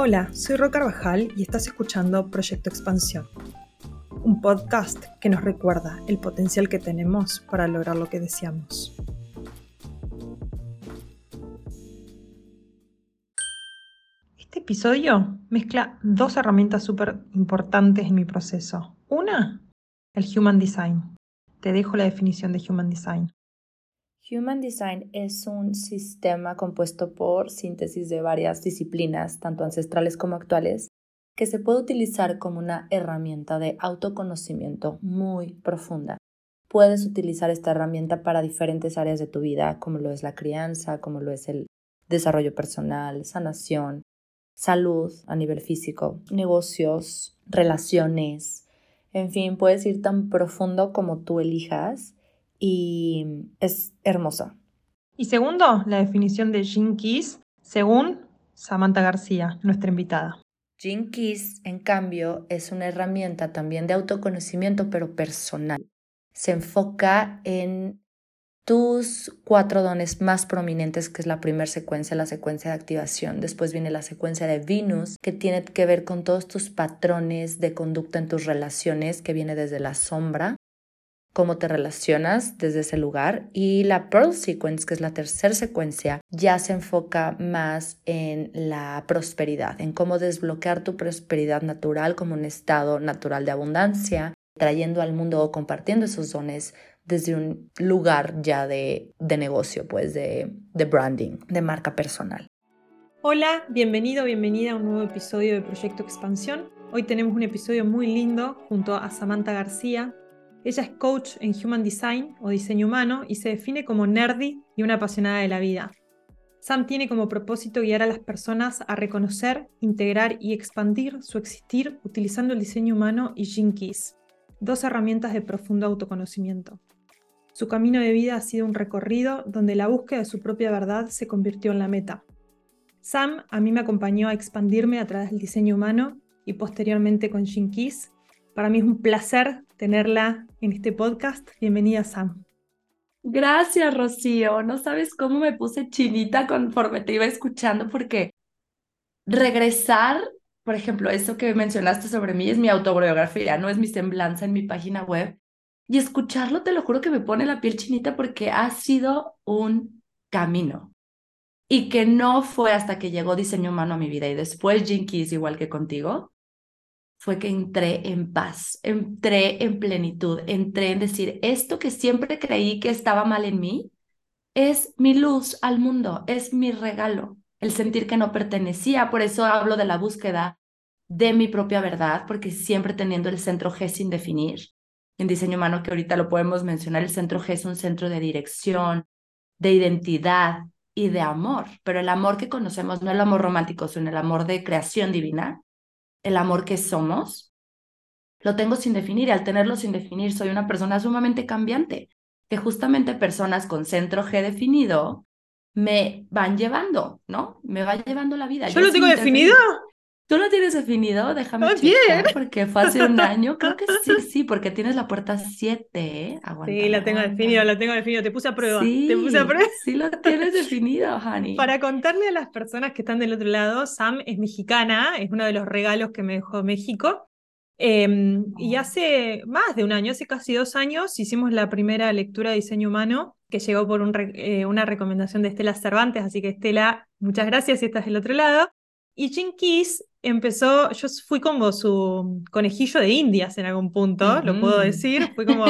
Hola, soy Ro Carvajal y estás escuchando Proyecto Expansión, un podcast que nos recuerda el potencial que tenemos para lograr lo que deseamos. Este episodio mezcla dos herramientas súper importantes en mi proceso. Una, el Human Design. Te dejo la definición de Human Design. Human Design es un sistema compuesto por síntesis de varias disciplinas, tanto ancestrales como actuales, que se puede utilizar como una herramienta de autoconocimiento muy profunda. Puedes utilizar esta herramienta para diferentes áreas de tu vida, como lo es la crianza, como lo es el desarrollo personal, sanación, salud a nivel físico, negocios, relaciones, en fin, puedes ir tan profundo como tú elijas y es hermosa. Y segundo, la definición de Gene Keys, según Samantha García, nuestra invitada. Gene Keys, en cambio, es una herramienta también de autoconocimiento, pero personal. Se enfoca en tus cuatro dones más prominentes, que es la primera secuencia, la secuencia de activación. Después viene la secuencia de Venus, que tiene que ver con todos tus patrones de conducta en tus relaciones, que viene desde la sombra cómo te relacionas desde ese lugar. Y la Pearl Sequence, que es la tercera secuencia, ya se enfoca más en la prosperidad, en cómo desbloquear tu prosperidad natural como un estado natural de abundancia, trayendo al mundo o compartiendo esos dones desde un lugar ya de, de negocio, pues de, de branding, de marca personal. Hola, bienvenido, bienvenida a un nuevo episodio de Proyecto Expansión. Hoy tenemos un episodio muy lindo junto a Samantha García, ella es coach en Human Design o diseño humano y se define como nerdy y una apasionada de la vida. Sam tiene como propósito guiar a las personas a reconocer, integrar y expandir su existir utilizando el diseño humano y Keys, dos herramientas de profundo autoconocimiento. Su camino de vida ha sido un recorrido donde la búsqueda de su propia verdad se convirtió en la meta. Sam a mí me acompañó a expandirme a través del diseño humano y posteriormente con Keys. Para mí es un placer tenerla en este podcast. Bienvenida, Sam. Gracias, Rocío. No sabes cómo me puse chinita conforme te iba escuchando porque regresar, por ejemplo, eso que mencionaste sobre mí es mi autobiografía, no es mi semblanza en mi página web. Y escucharlo, te lo juro que me pone la piel chinita porque ha sido un camino. Y que no fue hasta que llegó diseño humano a mi vida y después Jinkies, igual que contigo, fue que entré en paz, entré en plenitud, entré en decir, esto que siempre creí que estaba mal en mí, es mi luz al mundo, es mi regalo, el sentir que no pertenecía. Por eso hablo de la búsqueda de mi propia verdad, porque siempre teniendo el centro G sin definir. En diseño humano, que ahorita lo podemos mencionar, el centro G es un centro de dirección, de identidad y de amor, pero el amor que conocemos no el amor romántico, sino el amor de creación divina, el amor que somos, lo tengo sin definir y al tenerlo sin definir soy una persona sumamente cambiante, que justamente personas con centro G definido me van llevando, ¿no? Me va llevando la vida. ¿Yo, lo tengo definido? ¿Tú lo tienes definido? Déjame checar, porque fue hace un año. Creo que sí, sí, porque tienes la puerta 7, ¿eh? sí, la tengo definido, la tengo definido. Te puse a prueba. Sí, te puse a prueba. Sí, lo tienes definido, Honey. Para contarle a las personas que están del otro lado, Sam es mexicana, es uno de los regalos que me dejó México. Em, y oh. hace más de un año, hace casi dos años, hicimos la primera lectura de diseño humano que llegó por eh, una recomendación de Estela Cervantes. Así que, Estela, muchas gracias si estás del otro lado. Y Jim Keys empezó, yo fui como su conejillo de indias en algún punto, lo puedo decir, fui como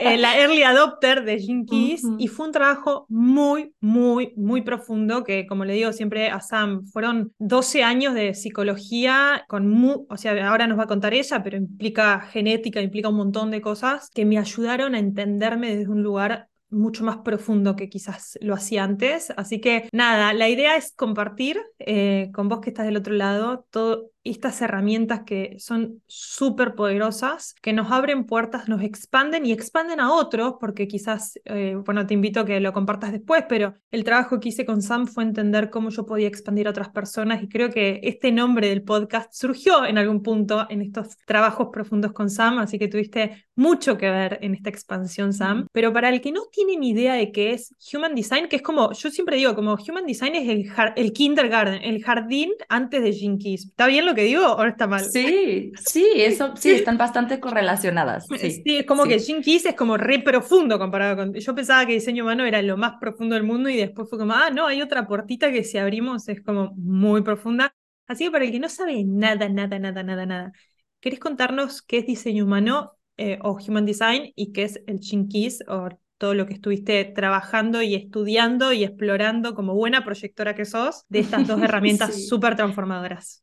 eh, la early adopter de Jim Keys y fue un trabajo muy, muy, muy profundo que, como le digo siempre a Sam, fueron 12 años de psicología, con o sea, ahora nos va a contar ella, pero implica genética, implica un montón de cosas que me ayudaron a entenderme desde un lugar mucho más profundo que quizás lo hacía antes. Así que nada, la idea es compartir eh, con vos que estás del otro lado todo estas herramientas que son súper poderosas, que nos abren puertas, nos expanden y expanden a otros, porque quizás, eh, bueno, te invito a que lo compartas después, pero el trabajo que hice con Sam fue entender cómo yo podía expandir a otras personas y creo que este nombre del podcast surgió en algún punto en estos trabajos profundos con Sam, así que tuviste mucho que ver en esta expansión, Sam. Pero para el que no tiene ni idea de qué es Human Design, que es como, yo siempre digo, como Human Design es el, el kindergarten, el jardín antes de Jinkies. ¿Está bien lo que digo o está mal? Sí, sí, eso sí, están bastante correlacionadas. Sí, es como que Jinkies es como re profundo comparado con. Yo pensaba que diseño humano era lo más profundo del mundo y después fue como, ah, no, hay otra puertita que si abrimos es como muy profunda. Así que para el que no sabe nada, nada, nada, nada, nada, ¿querés contarnos qué es diseño humano eh, o Human Design y qué es el Jinkies o todo lo que estuviste trabajando y estudiando y explorando como buena proyectora que sos de estas dos herramientas súper transformadoras.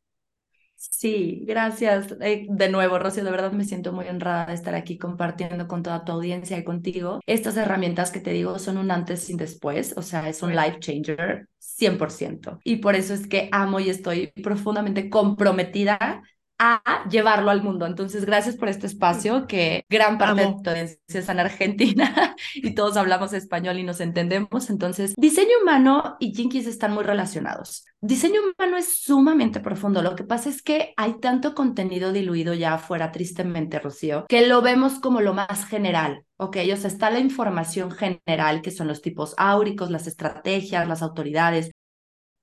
Sí, gracias. Eh, de nuevo, Rocío, de verdad me siento muy honrada de estar aquí compartiendo con toda tu audiencia y contigo. Estas herramientas que te digo son un antes y después, o sea, es un life changer 100%. Y por eso es que amo y estoy profundamente comprometida a llevarlo al mundo. Entonces, gracias por este espacio que gran parte de tu audiencia es en Argentina y todos hablamos español y nos entendemos. Entonces, diseño humano y Jinkies están muy relacionados. Diseño humano es sumamente profundo. Lo que pasa es que hay tanto contenido diluido ya afuera, tristemente, Rocío, que lo vemos como lo más general. Ok, o sea, está la información general, que son los tipos áuricos, las estrategias, las autoridades,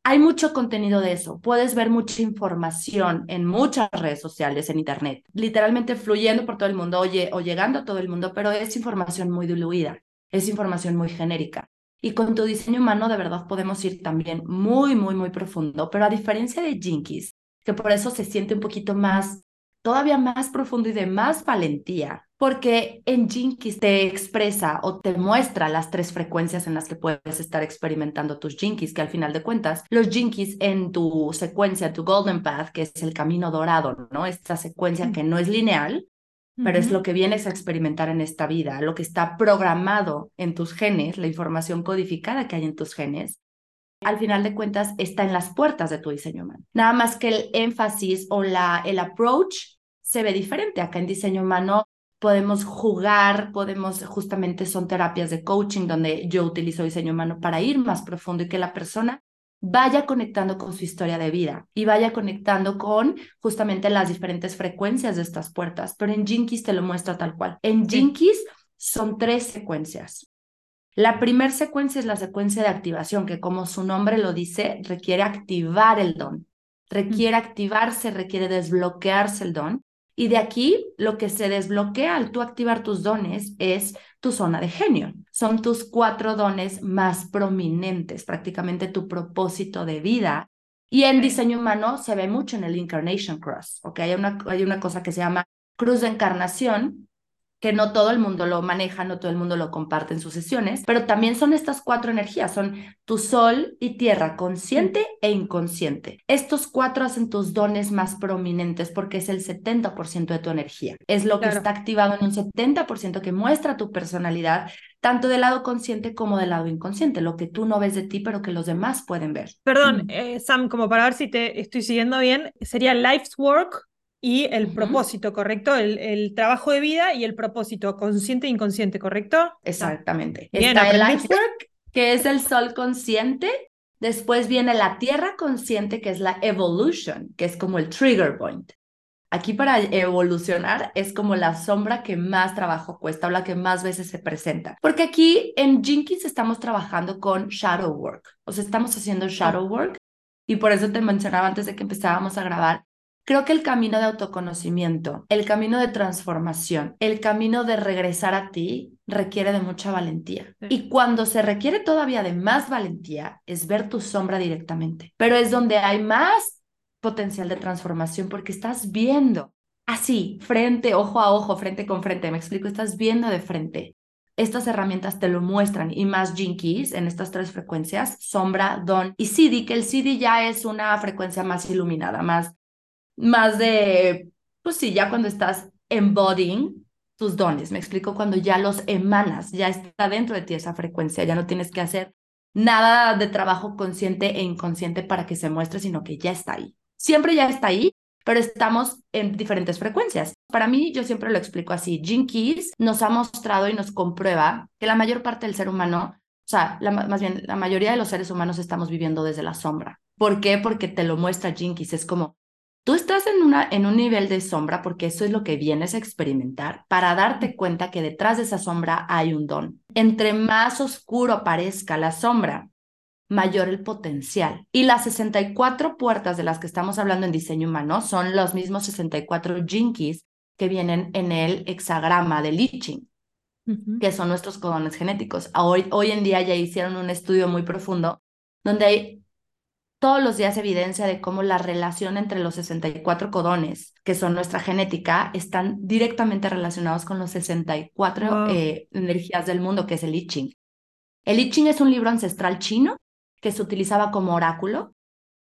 hay mucho contenido de eso. Puedes ver mucha información en muchas redes sociales, en Internet, literalmente fluyendo por todo el mundo oye, o llegando a todo el mundo, pero es información muy diluida, es información muy genérica. Y con tu diseño humano de verdad podemos ir también muy, muy, muy profundo, pero a diferencia de Jinkies, que por eso se siente un poquito más, todavía más profundo y de más valentía, porque en Jinkies te expresa o te muestra las tres frecuencias en las que puedes estar experimentando tus Jinkies, que al final de cuentas, los Jinkies en tu secuencia, tu Golden Path, que es el camino dorado, ¿no? Esta secuencia que no es lineal, pero es lo que vienes a experimentar en esta vida, lo que está programado en tus genes, la información codificada que hay en tus genes, al final de cuentas está en las puertas de tu diseño humano. Nada más que el énfasis o la, el approach se ve diferente. Acá en diseño humano podemos jugar, podemos, justamente son terapias de coaching donde yo utilizo diseño humano para ir más profundo y que la persona vaya conectando con su historia de vida y vaya conectando con justamente las diferentes frecuencias de estas puertas. Pero en Jinkies te lo muestra tal cual. En Jinkies son tres secuencias. La primera secuencia es la secuencia de activación, que como su nombre lo dice, requiere activar el don. Requiere activarse, requiere desbloquearse el don. Y de aquí lo que se desbloquea al tú activar tus dones es tu zona de genio. Son tus cuatro dones más prominentes, prácticamente tu propósito de vida. Y en diseño humano se ve mucho en el Incarnation Cross, ¿ok? Hay una, hay una cosa que se llama cruz de encarnación, que no todo el mundo lo maneja, no todo el mundo lo comparte en sus sesiones, pero también son estas cuatro energías, son tu sol y tierra, consciente e inconsciente. Estos cuatro hacen tus dones más prominentes porque es el 70% de tu energía. Es lo que está activado en un 70% que muestra tu personalidad, tanto del lado consciente como del lado inconsciente, lo que tú no ves de ti, pero que los demás pueden ver. Perdón, eh, Sam, como para ver si te estoy siguiendo bien, sería life's work y el propósito, ¿correcto? El, trabajo de vida y el propósito consciente e inconsciente, ¿correcto? Exactamente. Está el work, que es el sol consciente. Después viene la tierra consciente, que es la evolution, que es como el trigger point. Aquí para evolucionar es como la sombra que más trabajo cuesta o la que más veces se presenta. Porque aquí en Jinkies estamos trabajando con shadow work, o sea, estamos haciendo shadow work y por eso te mencionaba antes de que empezábamos a grabar Creo que el camino de autoconocimiento, el camino de transformación, el camino de regresar a ti requiere de mucha valentía. Y cuando se requiere todavía de más valentía es ver tu sombra directamente. Pero es donde hay más potencial de transformación porque estás viendo así, frente, ojo a ojo, frente con frente. Me explico, estás viendo de frente. Estas herramientas te lo muestran y más jinkies en estas tres frecuencias, sombra, don y CD, que el CD ya es una frecuencia más iluminada, más más de, pues sí, ya cuando estás embodying tus dones, me explico, cuando ya los emanas, ya está dentro de ti esa frecuencia, ya no tienes que hacer nada de trabajo consciente e inconsciente para que se muestre, sino que ya está ahí. Siempre ya está ahí, pero estamos en diferentes frecuencias. Para mí, yo siempre lo explico así, Gene Keys nos ha mostrado y nos comprueba que la mayor parte del ser humano, o sea, más bien la mayoría de los seres humanos estamos viviendo desde la sombra. ¿Por qué? Porque te lo muestra Keys. Es como, tú estás en, una, en un nivel de sombra porque eso es lo que vienes a experimentar para darte cuenta que detrás de esa sombra hay un don. Entre más oscuro parezca la sombra, mayor el potencial. Y las 64 puertas de las que estamos hablando en diseño humano son los mismos 64 jinkies que vienen en el hexagrama de Liching, que son nuestros codones genéticos. Hoy, hoy en día ya hicieron un estudio muy profundo donde hay todos los días evidencia de cómo la relación entre los 64 codones, que son nuestra genética, están directamente relacionados con los 64 eh, energías del mundo, que es el I Ching. El I Ching es un libro ancestral chino que se utilizaba como oráculo,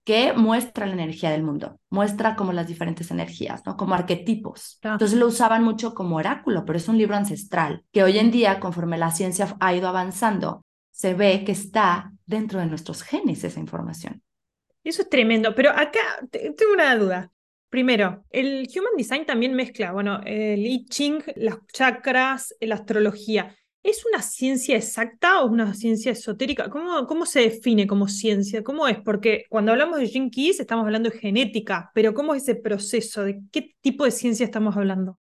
que muestra la energía del mundo, muestra como las diferentes energías, ¿no? Como arquetipos. Entonces lo usaban mucho como oráculo, pero es un libro ancestral que hoy en día, conforme la ciencia ha ido avanzando, se ve que está dentro de nuestros genes esa información. Eso es tremendo, pero acá tengo una duda. Primero, el Human Design también mezcla, bueno, el I Ching, las chakras, la astrología. ¿Es una ciencia exacta o una ciencia esotérica? ¿Cómo, ¿Cómo se define como ciencia? ¿Cómo es? Porque cuando hablamos de Gene estamos hablando de genética, pero ¿cómo es ese proceso? ¿De qué tipo de ciencia estamos hablando?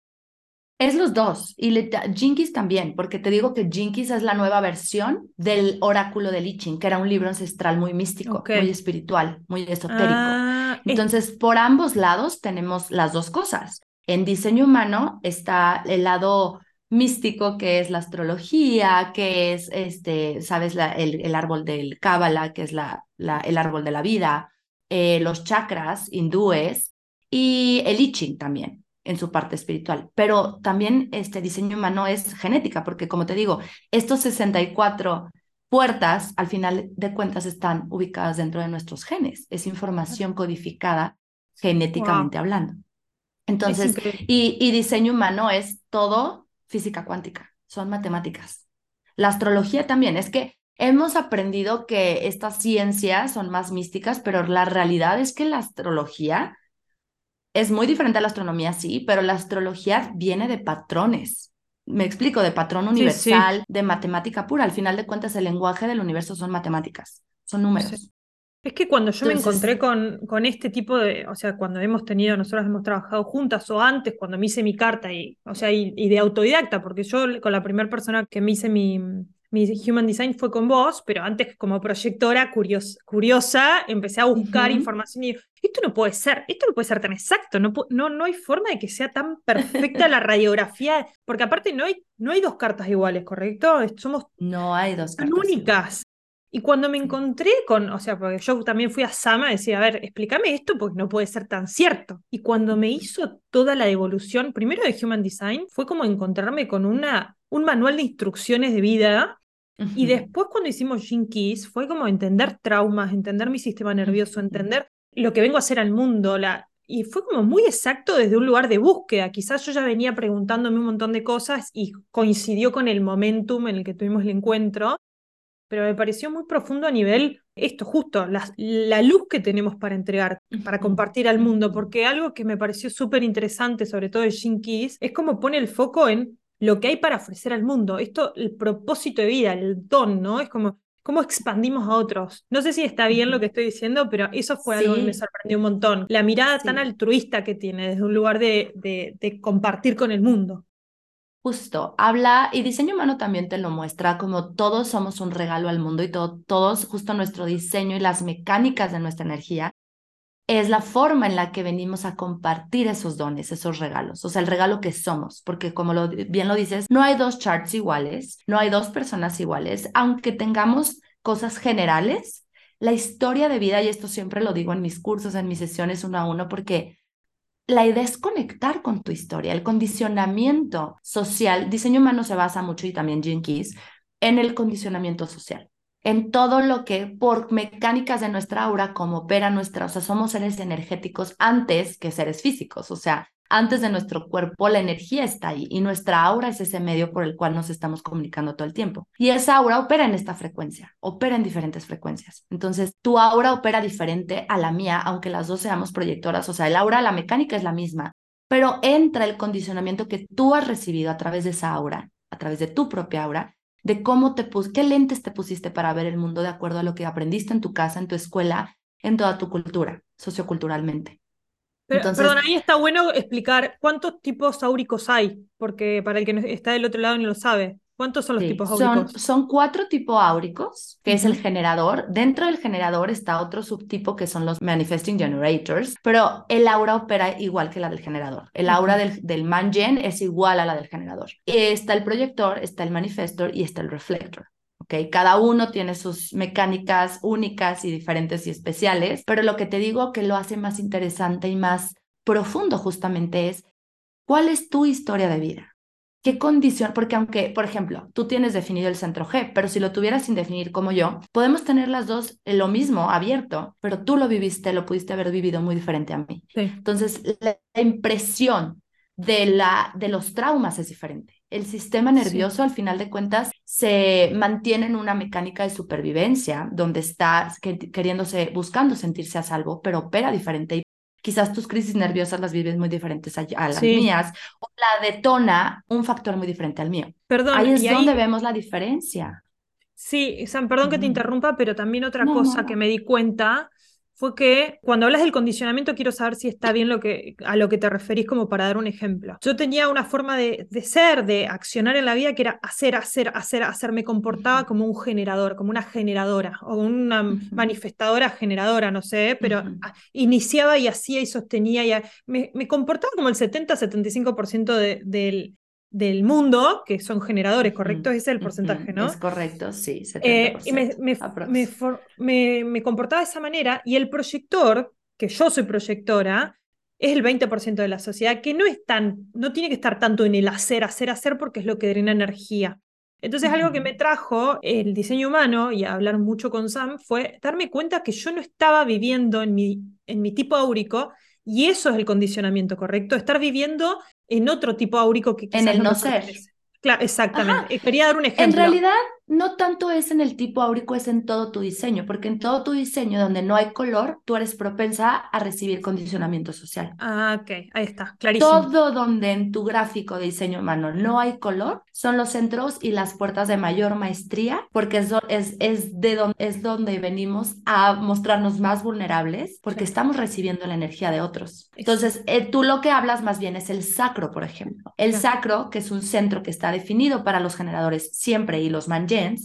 Es los dos. Y Jinkies también, porque te digo que Jinkies es la nueva versión del oráculo de Liching, que era un libro ancestral muy místico, muy espiritual, muy esotérico. Ah, Entonces, por ambos lados tenemos las dos cosas. En diseño humano está el lado místico que es la astrología, que es, este, sabes, el, árbol del Cábala, que es la, el árbol de la vida, eh, los chakras hindúes y el I Ching también en su parte espiritual. Pero también este diseño humano es genética, porque como te digo, estos 64 puertas, al final de cuentas, están ubicadas dentro de nuestros genes. Es información codificada genéticamente hablando. Entonces, y, y diseño humano es todo física cuántica, son matemáticas. La astrología también, es que hemos aprendido que estas ciencias son más místicas, pero la realidad es que la astrología es muy diferente a la astronomía, sí, pero la astrología viene de patrones. Me explico, de patrón universal, de matemática pura. Al final de cuentas, el lenguaje del universo son matemáticas, son números. Es que cuando yo me encontré con, con este tipo de, o sea, cuando hemos tenido, nosotros hemos trabajado juntas o antes, cuando me hice mi carta y, o sea, y, de autodidacta, porque yo con la primera persona que me hice mi, mi Human Design fue con vos, pero antes como proyectora curiosa empecé a buscar información y esto no puede ser, esto no puede ser tan exacto, no, no, no hay forma de que sea tan perfecta la radiografía, porque aparte no hay, no hay dos cartas iguales, ¿correcto? Somos no hay dos cartas únicas. Y cuando me encontré con, o sea, porque yo también fui a Sama y decía, a ver, explícame esto porque no puede ser tan cierto. Y cuando me hizo toda la evolución, primero de Human Design, fue como encontrarme con una, un manual de instrucciones de vida. Y después cuando hicimos Gene Keys, fue como entender traumas, entender mi sistema nervioso, entender lo que vengo a hacer al mundo, la, y fue como muy exacto desde un lugar de búsqueda. Quizás yo ya venía preguntándome un montón de cosas y coincidió con el momentum en el que tuvimos el encuentro pero me pareció muy profundo a nivel esto, justo, la, la luz que tenemos para entregar, para compartir al mundo, porque algo que me pareció súper interesante, sobre todo de Jim Keys, es cómo pone el foco en lo que hay para ofrecer al mundo. Esto, el propósito de vida, el don, ¿no? Es como cómo expandimos a otros. No sé si está bien lo que estoy diciendo, pero eso fue algo que me sorprendió un montón. La mirada tan altruista que tiene desde un lugar de, de, de compartir con el mundo. Justo, habla y diseño humano también te lo muestra como todos somos un regalo al mundo y todos, justo nuestro diseño y las mecánicas de nuestra energía es la forma en la que venimos a compartir esos dones, esos regalos, o sea, el regalo que somos, porque como bien lo dices, no hay dos charts iguales, no hay dos personas iguales, aunque tengamos cosas generales, la historia de vida, y esto siempre lo digo en mis cursos, en mis sesiones uno a uno, porque la idea es conectar con tu historia, el condicionamiento social. Diseño humano se basa mucho y también Gene Keys en el condicionamiento social, en todo lo que por mecánicas de nuestra aura, como opera nuestra, o sea, somos seres energéticos antes que seres físicos, o sea, antes de nuestro cuerpo, la energía está ahí y nuestra aura es ese medio por el cual nos estamos comunicando todo el tiempo. Y esa aura opera en esta frecuencia, opera en diferentes frecuencias. Entonces, tu aura opera diferente a la mía, aunque las dos seamos proyectoras. O sea, el aura, la mecánica es la misma, pero entra el condicionamiento que tú has recibido a través de esa aura, a través de tu propia aura, de cómo te pus qué lentes te pusiste para ver el mundo de acuerdo a lo que aprendiste en tu casa, en tu escuela, en toda tu cultura, socioculturalmente. Entonces, perdón, ahí está bueno explicar cuántos tipos áuricos hay, porque para el que está del otro lado no lo sabe. ¿Cuántos son los tipos áuricos? Son, son, cuatro tipos áuricos, que es el generador. Dentro del generador está otro subtipo que son los manifesting generators, pero el aura opera igual que la del generador. El aura del, del mangen es igual a la del generador. Está el proyector, está el manifestor y está el reflector. Okay, cada uno tiene sus mecánicas únicas y diferentes y especiales, pero lo que te digo que lo hace más interesante y más profundo justamente es cuál es tu historia de vida. ¿Qué condición? Porque aunque, por ejemplo, tú tienes definido el centro G, pero si lo tuvieras sin definir como yo, podemos tener las dos lo mismo, abierto, pero tú lo viviste, lo pudiste haber vivido muy diferente a mí. Entonces, la impresión de, la, de los traumas es diferente. El sistema nervioso, al final de cuentas, se mantiene en una mecánica de supervivencia, donde está queriéndose, buscando sentirse a salvo, pero opera diferente quizás tus crisis nerviosas las vives muy diferentes a, las mías, o la detona un factor muy diferente al mío. Perdón, ahí es donde vemos la diferencia. Sí, Sam, perdón que te interrumpa, pero también otra cosa que me di cuenta fue que cuando hablas del condicionamiento quiero saber si está bien lo que, a lo que te referís como para dar un ejemplo. Yo tenía una forma de, ser, de accionar en la vida que era hacer, hacer, hacer, hacer. Me comportaba como un generador, como una generadora o una manifestadora generadora, no sé, pero iniciaba y hacía y sostenía. Y me, me, comportaba como el 70-75% de, del del mundo, que son generadores, ¿correcto? Ese es el porcentaje, ¿no? Es correcto, sí. 70%, eh, y me, me, comportaba de esa manera y el proyector, que yo soy proyectora, es el 20% de la sociedad, que no es tan, no tiene que estar tanto en el hacer, hacer, hacer, porque es lo que drena energía. Entonces, algo que me trajo el diseño humano y a hablar mucho con Sam fue darme cuenta que yo no estaba viviendo en mi, en mi tipo áurico y eso es el condicionamiento correcto, estar viviendo en otro tipo áurico que quizás En el no, ser. Claro, exactamente. Quería dar un ejemplo. En realidad, no tanto es en el tipo áurico, es en todo tu diseño, porque en todo tu diseño donde no hay color, tú eres propensa a recibir condicionamiento social. Ah, ok, ahí está, clarísimo. Todo donde en tu gráfico de diseño humano no hay color, son los centros y las puertas de mayor maestría, porque es, es, es, de donde, es donde venimos a mostrarnos más vulnerables, porque estamos recibiendo la energía de otros. Entonces, eh, tú lo que hablas más bien es el sacro, por ejemplo. El sacro, que es un centro que está definido para los generadores siempre y los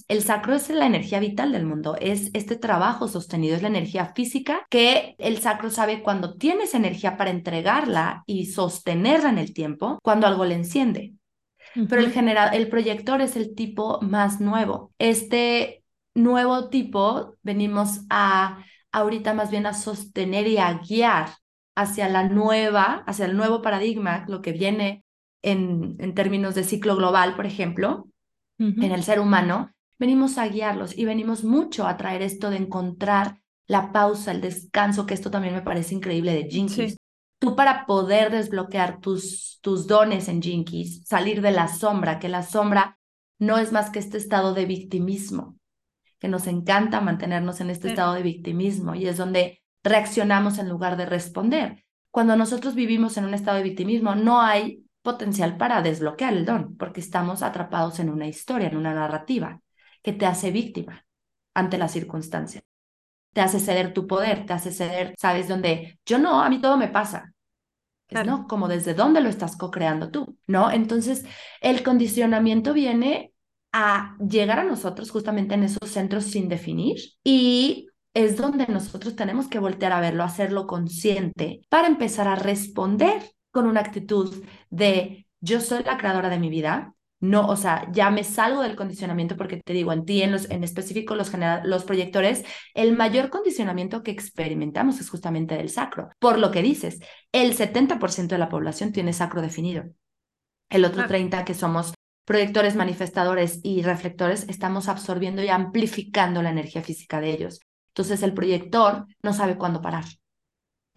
el sacro es la energía vital del mundo, es este trabajo sostenido, es la energía física que el sacro sabe cuando tienes energía para entregarla y sostenerla en el tiempo, cuando algo le enciende. Pero el, el proyector es el tipo más nuevo. Este nuevo tipo venimos a ahorita más bien a sostener y a guiar hacia la nueva, hacia el nuevo paradigma, lo que viene en, en términos de ciclo global, por ejemplo, en el ser humano, venimos a guiarlos y venimos mucho a traer esto de encontrar la pausa, el descanso, que esto también me parece increíble de Jinkies. Tú para poder desbloquear tus, tus dones en Jinkies, salir de la sombra, que la sombra no es más que este estado de victimismo, que nos encanta mantenernos en este estado de victimismo y es donde reaccionamos en lugar de responder. Cuando nosotros vivimos en un estado de victimismo, no hay potencial para desbloquear el don, porque estamos atrapados en una historia, en una narrativa que te hace víctima ante la circunstancia. Te hace ceder tu poder, te hace ceder, ¿sabes dónde? Yo no, a mí todo me pasa. ¿no? Como desde dónde lo estás co-creando tú, ¿no? Entonces, el condicionamiento viene a llegar a nosotros justamente en esos centros sin definir y es donde nosotros tenemos que voltear a verlo, hacerlo consciente para empezar a responder con una actitud de yo soy la creadora de mi vida, no, o sea, ya me salgo del condicionamiento porque te digo, en ti, en, los, en específico los, los proyectores, el mayor condicionamiento que experimentamos es justamente del sacro. Por lo que dices, el 70% de la población tiene sacro definido. El otro 30% que somos proyectores, manifestadores y reflectores, estamos absorbiendo y amplificando la energía física de ellos. Entonces el proyector no sabe cuándo parar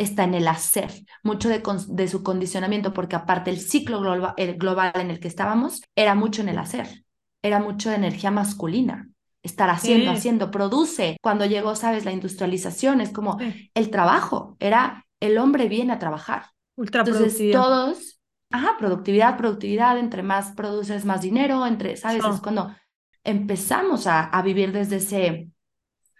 está en el hacer, mucho de, de su condicionamiento, porque aparte el ciclo global, el global en el que estábamos era mucho en el hacer, era mucho de energía masculina estar haciendo, haciendo, produce. Cuando llegó, sabes, la industrialización, es como el trabajo, era el hombre viene a trabajar. Ultra Entonces todos, ajá, productividad, productividad, entre más produces, más dinero, entre, sabes, es cuando empezamos a, a, vivir desde ese,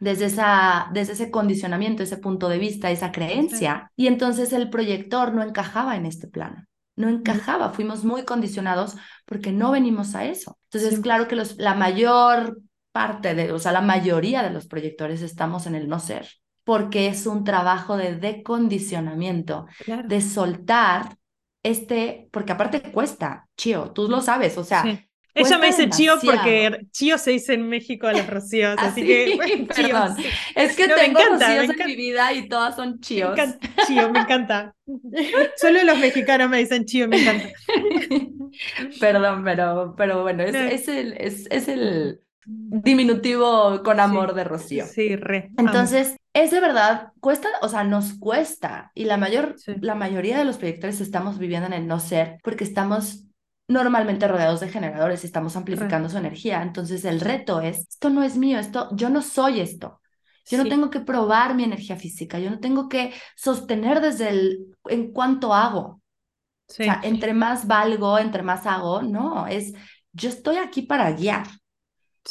desde, esa, desde ese condicionamiento, ese punto de vista, esa creencia, y entonces el proyector no encajaba en este plano no encajaba, fuimos muy condicionados porque no venimos a eso. Entonces, claro que los, la mayor parte de, o sea, la mayoría de los proyectores estamos en el no ser, porque es un trabajo de decondicionamiento, de soltar este, porque aparte cuesta, chío, tú lo sabes, o sea. Ella me dice chío porque chío se dice en México a los rocíos, así, que perdón. Es que tengo rocíos en mi vida y todas son chíos. Me chío, me encanta. Solo los mexicanos me dicen chío, me encanta. perdón, pero, pero bueno, es, es el, es, es el diminutivo con amor de Rocío. Sí, re. Entonces, es de verdad, cuesta, o sea, nos cuesta. Y la, mayor, la mayoría de los proyectores estamos viviendo en el no ser porque estamos normalmente rodeados de generadores estamos amplificando su energía. Entonces, el reto es, esto no es mío, esto, yo no soy esto. Yo no tengo que probar mi energía física, yo no tengo que sostener desde el en cuanto hago. O sea, entre más valgo, entre más hago, no, es yo estoy aquí para guiar.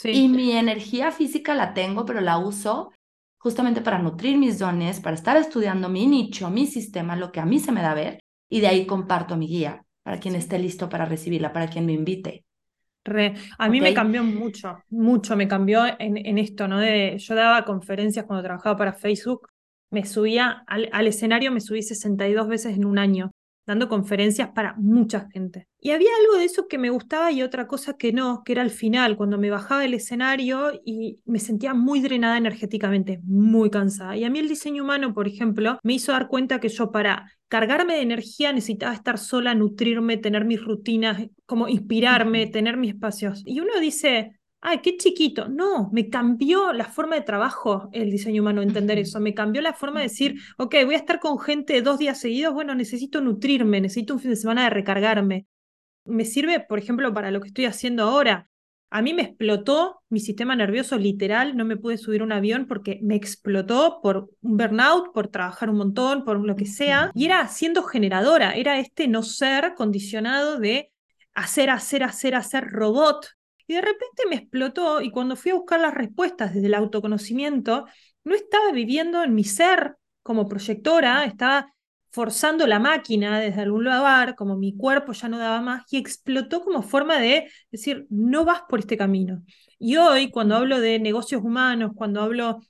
Y mi energía física la tengo, pero la uso justamente para nutrir mis dones, para estar estudiando mi nicho, mi sistema, lo que a mí se me da ver, y de ahí comparto mi guía para quien esté listo para recibirla, para quien me invite. Re. A mí me cambió mucho, mucho, me cambió en, en, esto, ¿no? De, yo daba conferencias cuando trabajaba para Facebook, me subía al, al escenario, me subí 62 veces en un año dando conferencias para mucha gente. Y había algo de eso que me gustaba y otra cosa que no, que era al final, cuando me bajaba del escenario y me sentía muy drenada energéticamente, muy cansada. Y a mí el diseño humano, por ejemplo, me hizo dar cuenta que yo para cargarme de energía necesitaba estar sola, nutrirme, tener mis rutinas, como inspirarme, tener mis espacios. Y uno dice, ay, qué chiquito. No, me cambió la forma de trabajo el diseño humano, entender eso. Me cambió la forma de decir, ok, voy a estar con gente dos días seguidos, bueno, necesito nutrirme, necesito un fin de semana de recargarme. Me sirve, por ejemplo, para lo que estoy haciendo ahora. A mí me explotó mi sistema nervioso literal, no me pude subir un avión porque me explotó por un burnout, por trabajar un montón, por lo que sea. Y era siendo generadora, era este no ser condicionado de hacer, hacer, hacer, hacer robot, y de repente me explotó y cuando fui a buscar las respuestas desde el autoconocimiento, no estaba viviendo en mi ser como proyectora, estaba forzando la máquina desde algún lugar, como mi cuerpo ya no daba más, y explotó como forma de decir, no vas por este camino. Y hoy, cuando hablo de negocios humanos, cuando hablo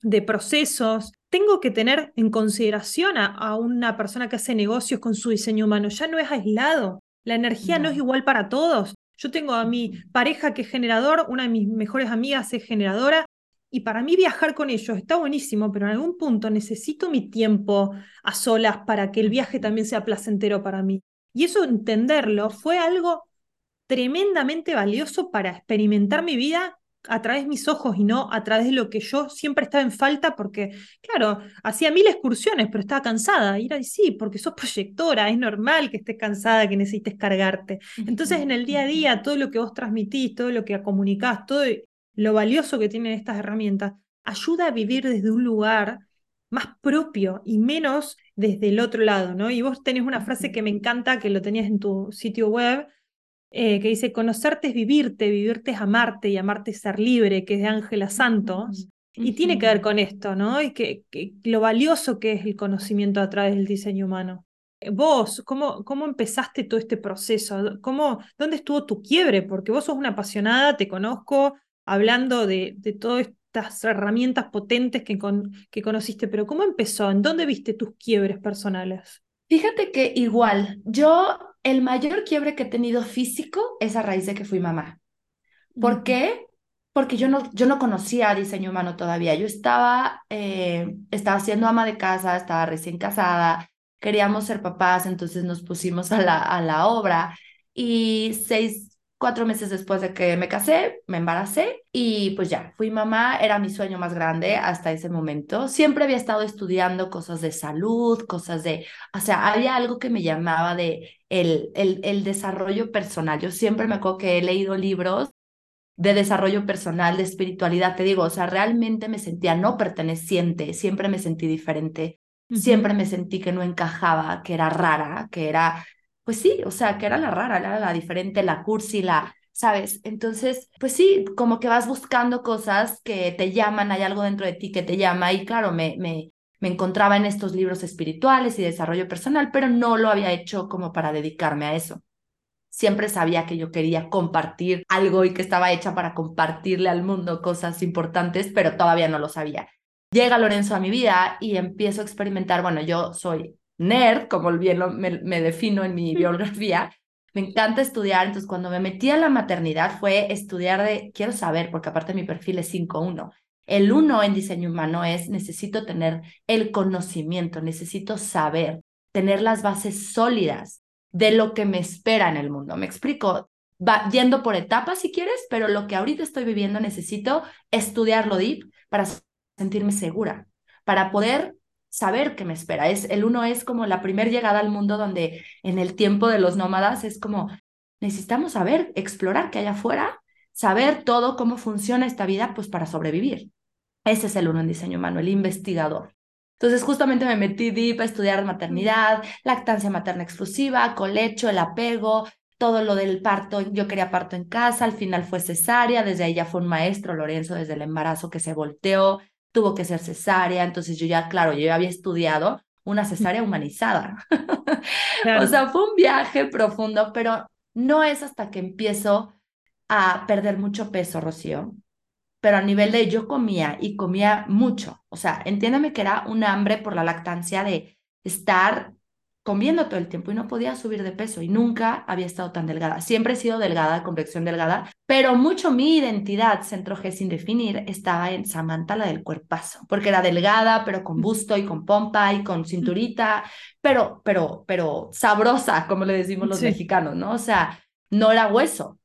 de procesos, tengo que tener en consideración a, una persona que hace negocios con su diseño humano. Ya no es aislado. La energía no es igual para todos. Yo tengo a mi pareja que es generador, una de mis mejores amigas es generadora, y para mí viajar con ellos está buenísimo, pero en algún punto necesito mi tiempo a solas para que el viaje también sea placentero para mí. Y eso entenderlo fue algo tremendamente valioso para experimentar mi vida a través de mis ojos y no a través de lo que yo siempre estaba en falta porque, claro, hacía mil excursiones, pero estaba cansada. Y era, sí, porque sos proyectora, es normal que estés cansada, que necesites cargarte. Entonces, en el día a día, todo lo que vos transmitís, todo lo que comunicás, todo lo valioso que tienen estas herramientas, ayuda a vivir desde un lugar más propio y menos desde el otro lado, ¿no? Y vos tenés una frase que me encanta, que lo tenías en tu sitio web, eh, que dice, conocerte es vivirte, vivirte es amarte y amarte es ser libre, que es de Ángela Santos. Y tiene que ver con esto, ¿no? Y que, lo valioso que es el conocimiento a través del diseño humano. Vos, ¿cómo, cómo empezaste todo este proceso? ¿Cómo, ¿Dónde estuvo tu quiebre? Porque vos sos una apasionada, te conozco hablando de, de todas estas herramientas potentes que, que conociste, pero ¿cómo empezó? ¿En dónde viste tus quiebres personales? Fíjate que igual, yo el mayor quiebre que he tenido físico es a raíz de que fui mamá. ¿Por qué? Porque yo no, yo no conocía diseño humano todavía. Yo estaba, eh, estaba siendo ama de casa, estaba recién casada, queríamos ser papás, entonces nos pusimos a la, a la obra y seis, cuatro meses después de que me casé, me embaracé y pues ya, fui mamá, era mi sueño más grande hasta ese momento. Siempre había estado estudiando cosas de salud, cosas de, o sea, había algo que me llamaba de el, el, el desarrollo personal. Yo siempre me acuerdo que he leído libros de desarrollo personal, de espiritualidad, te digo, o sea, realmente me sentía no perteneciente, siempre me sentí diferente, siempre me sentí que no encajaba, que era rara, que era pues sí, o sea, que era la rara, era la diferente, la cursi, la, ¿sabes? Entonces, pues sí, como que vas buscando cosas que te llaman, hay algo dentro de ti que te llama y claro, me, me, me encontraba en estos libros espirituales y desarrollo personal, pero no lo había hecho como para dedicarme a eso. Siempre sabía que yo quería compartir algo y que estaba hecha para compartirle al mundo cosas importantes, pero todavía no lo sabía. Llega Lorenzo a mi vida y empiezo a experimentar, bueno, yo soy nerd, como bien me, defino en mi biografía, me encanta estudiar, entonces cuando me metí a la maternidad fue estudiar de, quiero saber, porque aparte mi perfil es 5-1. El 1 en diseño humano es, necesito tener el conocimiento, necesito saber, tener las bases sólidas de lo que me espera en el mundo. ¿Me explico? Va yendo por etapas si quieres, pero lo que ahorita estoy viviendo necesito estudiarlo deep para sentirme segura, para poder saber qué me espera. Es, el uno es como la primera llegada al mundo donde en el tiempo de los nómadas es como necesitamos saber, explorar qué hay afuera, saber todo cómo funciona esta vida, pues para sobrevivir. Ese es el uno en diseño humano, el investigador. Entonces justamente me metí deep a estudiar maternidad, lactancia materna exclusiva, colecho, el apego, todo lo del parto, yo quería parto en casa, al final fue cesárea, desde ahí ya fue un maestro, Lorenzo, desde el embarazo que se volteó, tuvo que ser cesárea, entonces yo ya, claro, yo ya había estudiado una cesárea humanizada. o sea, fue un viaje profundo, pero no es hasta que empiezo a perder mucho peso, Rocío, pero a nivel de yo comía y comía mucho, o sea, entiéndeme que era un hambre por la lactancia de estar comiendo todo el tiempo y no podía subir de peso y nunca había estado tan delgada. Siempre he sido delgada, complexión delgada, pero mucho mi identidad, centro G sin definir, estaba en Samantha, la del cuerpazo, porque era delgada, pero con busto y con pompa y con cinturita, pero, pero, pero sabrosa, como le decimos los mexicanos, ¿no? O sea, no era hueso.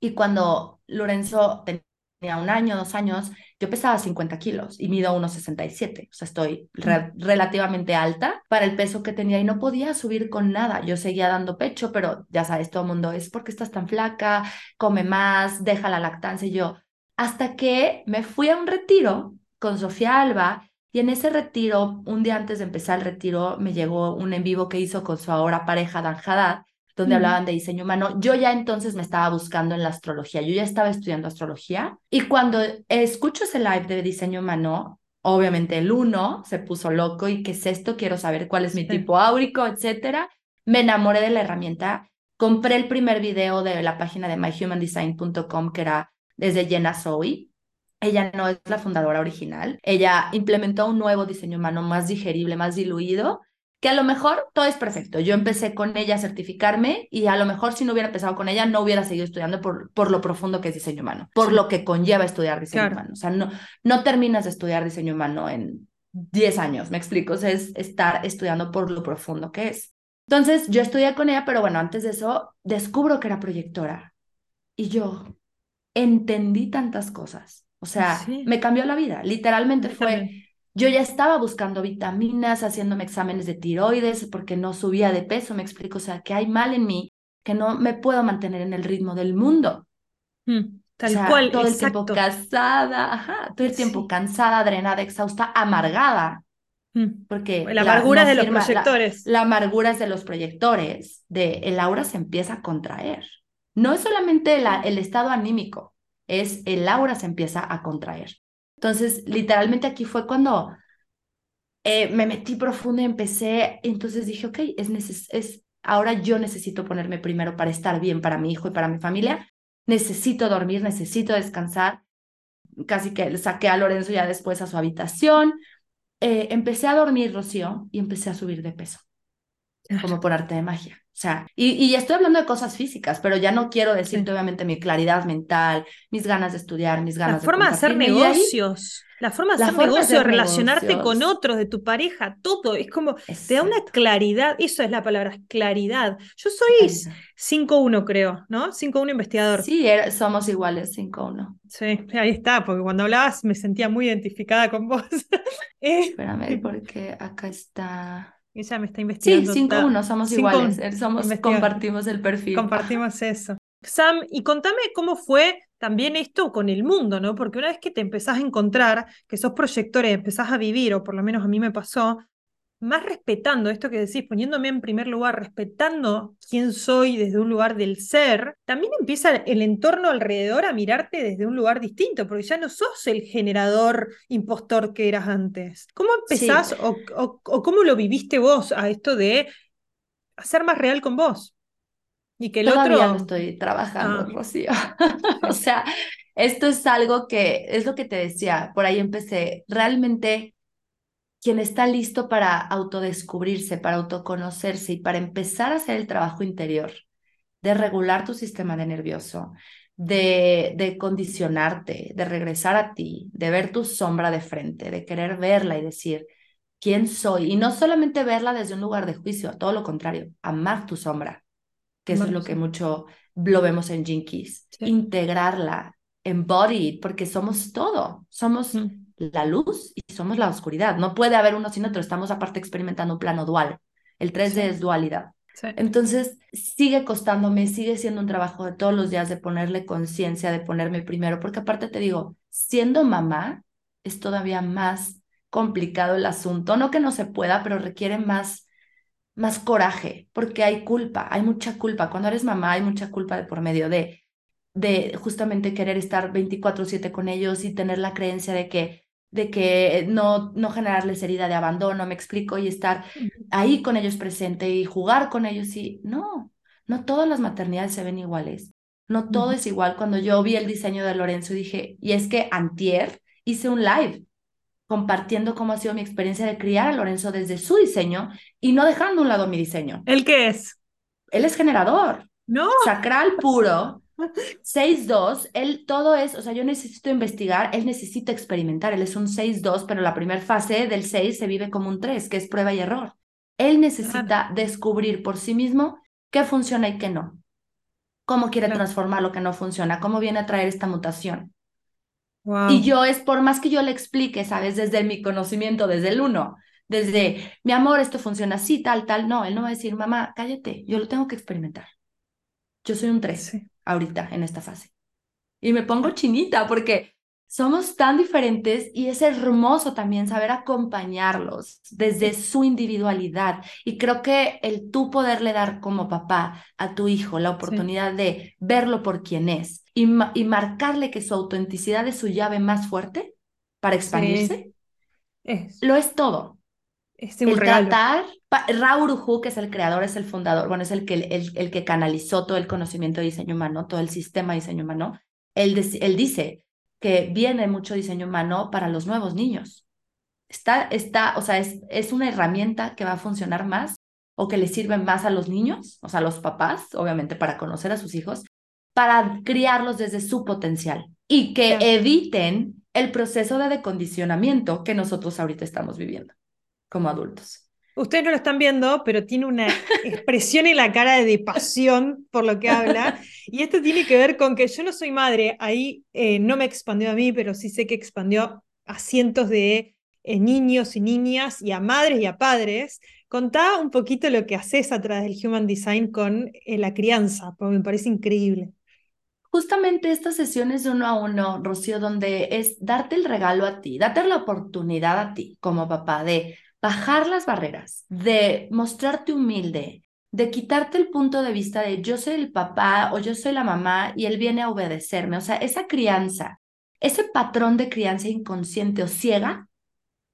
Y cuando Lorenzo tenía un año, dos años, yo pesaba 50 kilos y mido 1,67. O sea, estoy relativamente alta para el peso que tenía y no podía subir con nada. Yo seguía dando pecho, pero ya sabes, todo el mundo es porque estás tan flaca, come más, deja la lactancia. Y yo, hasta que me fui a un retiro con Sofía Alba y en ese retiro, un día antes de empezar el retiro, me llegó un en vivo que hizo con su ahora pareja Dan Haddad donde hablaban de diseño humano. Yo ya entonces me estaba buscando en la astrología, yo ya estaba estudiando astrología y cuando escucho ese live de diseño humano, obviamente el uno se puso loco y qué es esto, quiero saber cuál es mi tipo áurico, etcétera. Me enamoré de la herramienta, compré el primer video de la página de myhumandesign.com que era desde Jenna Zoe. Ella no es la fundadora original. Ella implementó un nuevo diseño humano más digerible, más diluido que a lo mejor todo es perfecto. Yo empecé con ella a certificarme y a lo mejor si no hubiera empezado con ella no hubiera seguido estudiando por, por lo profundo que es diseño humano, por lo que conlleva estudiar diseño humano. O sea, no, no terminas de estudiar diseño humano en 10 años, me explico, es estar estudiando por lo profundo que es. Entonces yo estudié con ella, pero bueno, antes de eso descubro que era proyectora y yo entendí tantas cosas. O sea, me cambió la vida. Literalmente fue yo ya estaba buscando vitaminas, haciéndome exámenes de tiroides porque no subía de peso, me explico, o sea, que hay mal en mí, que no me puedo mantener en el ritmo del mundo. Mm, tal cual, todo el tiempo cansada, ajá, todo el tiempo cansada, drenada, exhausta, amargada. Mm. Porque la amargura es de los proyectores. La, amargura es de los proyectores, de el aura se empieza a contraer. No es solamente el estado anímico, es el aura se empieza a contraer. Entonces, literalmente aquí fue cuando eh, me metí profundo y empecé, entonces dije, ok, es, es, ahora yo necesito ponerme primero para estar bien para mi hijo y para mi familia, necesito dormir, necesito descansar. Casi que saqué a Lorenzo ya después a su habitación. Eh, empecé a dormir, Rocío, y empecé a subir de peso, como por arte de magia. O sea, y, y, estoy hablando de cosas físicas, pero ya no quiero decirte obviamente mi claridad mental, mis ganas de estudiar, mis ganas la forma de hacer negocios. la forma de La hacer forma de negocio, de hacer relacionarte con negocios. otros, de tu pareja, todo. Es como, te da una claridad, eso es la palabra, claridad. Yo soy Claridad. 5-1, creo, ¿no? 5-1 investigador. Sí, era- somos iguales 5-1. Sí, ahí está, porque cuando hablabas me sentía muy identificada con vos. Eh, Espérame, porque acá está. Ella me está Sí, investigando. 5-1, somos 5-1, iguales. eh, Somos, compartimos el perfil. Compartimos eso. Sam, y contame cómo fue también esto con el mundo, ¿no? Porque una vez que te empezás a encontrar, que sos proyector y empezás a vivir, o por lo menos a mí me pasó, más respetando esto que decís, poniéndome en primer lugar, respetando quién soy desde un lugar del ser, también empieza el entorno alrededor a mirarte desde un lugar distinto, porque ya no sos el generador impostor que eras antes. ¿Cómo Sí. empezás o, o- o cómo lo viviste vos a esto de ser más real con vos? Y que el Todavía otro... lo estoy trabajando, Ah. Rocío. O sea, esto es algo que es lo que te decía, por ahí empecé. Realmente, quien está listo para autodescubrirse, para autoconocerse y para empezar a hacer el trabajo interior, de regular tu sistema de nervioso, de, de condicionarte, de regresar a ti, de ver tu sombra de frente, de querer verla y decir, ¿quién soy? Y no solamente verla desde un lugar de juicio, todo lo contrario, amar tu sombra, que eso es lo que mucho lo vemos en Jinkies, Sí. integrarla, embody it, porque somos todo, somos Mm. La luz y somos la oscuridad. No puede haber uno sin otro, estamos aparte experimentando un plano dual. El 3D Sí. es dualidad. Sí. Entonces, sigue costándome, sigue siendo un trabajo de todos los días de ponerle conciencia, de ponerme primero, porque aparte te digo, siendo mamá es todavía más complicado el asunto, no que no se pueda, pero requiere más más coraje, porque hay culpa, hay mucha culpa. Cuando eres mamá hay mucha culpa de por medio de de justamente querer estar 24/7 con ellos y tener la creencia de que de que no no generarles herida de abandono, me explico, y estar ahí con ellos presente y jugar con ellos y no, no todas las maternidades se ven iguales. No todo es igual. Cuando yo vi el diseño de Lorenzo dije, y es que antier hice un live compartiendo cómo ha sido mi experiencia de criar a Lorenzo desde su diseño y no dejando a un lado mi diseño. ¿El qué es? Él es generador, No. sacral puro, 6-2, él todo es, o sea, yo necesito investigar, él necesita experimentar, él es un 6-2, pero la primera fase del 6 se vive como un 3, que es prueba y error. Él necesita descubrir por sí mismo qué funciona y qué no. Cómo quiere Claro. transformar lo que no funciona, cómo viene a traer esta mutación. Wow. Y yo es por más que yo le explique, ¿sabes? Desde mi conocimiento, desde el uno, desde mi amor, esto funciona así, tal, tal. No, él no va a decir, mamá, cállate, yo lo tengo que experimentar. Yo soy un 3 Sí. Ahorita en esta fase. Y me pongo chinita porque somos tan diferentes y es hermoso también saber acompañarlos desde su individualidad. Y creo que el tú poderle dar como papá a tu hijo la oportunidad de verlo por quien es y, ma- y marcarle que su autenticidad es su llave más fuerte para expandirse, lo es todo. Un El regalo. tratar, pa- Ra Uruhu, que es el creador, es el fundador, bueno, es el que, el, el que canalizó todo el conocimiento de diseño humano, todo el sistema de diseño humano. Él, él dice que viene mucho diseño humano para los nuevos niños. Está, está, o sea, es, es una herramienta que va a funcionar más o que le sirve más a los niños, o sea, a los papás, obviamente, para conocer a sus hijos, para criarlos desde su potencial y que eviten el proceso de decondicionamiento que nosotros ahorita estamos viviendo como adultos. Ustedes no lo están viendo, pero tiene una expresión en la cara de pasión por lo que habla. Y esto tiene que ver con que yo no soy madre, ahí eh, no me expandió a mí, pero sí sé que expandió a cientos de eh, niños y niñas y a madres y a padres. Contá un poquito lo que haces a través del Human Design con eh, la crianza, porque me parece increíble. Justamente estas sesiones de uno a uno, Rocío, donde es darte el regalo a ti, darte la oportunidad a ti como papá de bajar las barreras, de mostrarte humilde, de quitarte el punto de vista de yo soy el papá o yo soy la mamá y él viene a obedecerme. O sea, esa crianza, ese patrón de crianza inconsciente o ciega,